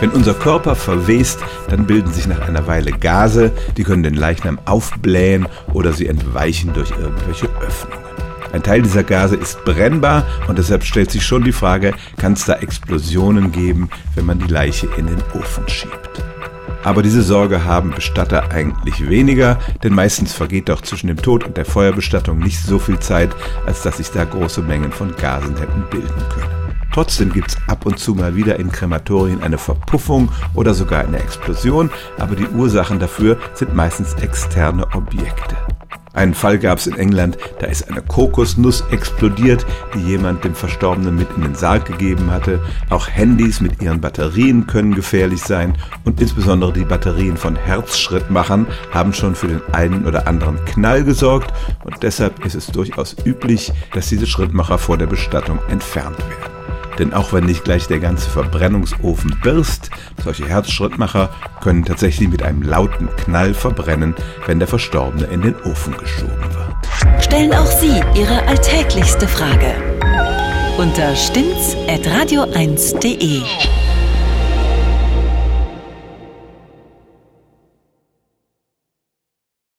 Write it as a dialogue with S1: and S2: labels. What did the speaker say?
S1: Wenn unser Körper verwest, dann bilden sich nach einer Weile Gase, die können den Leichnam aufblähen oder sie entweichen durch irgendwelche Öffnungen. Ein Teil dieser Gase ist brennbar und deshalb stellt sich schon die Frage, kann es da Explosionen geben, wenn man die Leiche in den Ofen schiebt? Aber diese Sorge haben Bestatter eigentlich weniger, denn meistens vergeht doch zwischen dem Tod und der Feuerbestattung nicht so viel Zeit, als dass sich da große Mengen von Gasen hätten bilden können. Trotzdem gibt es ab und zu mal wieder in Krematorien eine Verpuffung oder sogar eine Explosion, aber die Ursachen dafür sind meistens externe Objekte. Einen Fall gab es in England, da ist eine Kokosnuss explodiert, die jemand dem Verstorbenen mit in den Sarg gegeben hatte. Auch Handys mit ihren Batterien können gefährlich sein und insbesondere die Batterien von Herzschrittmachern haben schon für den einen oder anderen Knall gesorgt und deshalb ist es durchaus üblich, dass diese Schrittmacher vor der Bestattung entfernt werden. Denn auch wenn nicht gleich der ganze Verbrennungsofen birst, solche Herzschrittmacher können tatsächlich mit einem lauten Knall verbrennen, wenn der Verstorbene in den Ofen geschoben wird.
S2: Stellen auch Sie Ihre alltäglichste Frage unter stimmtz.radio1.de.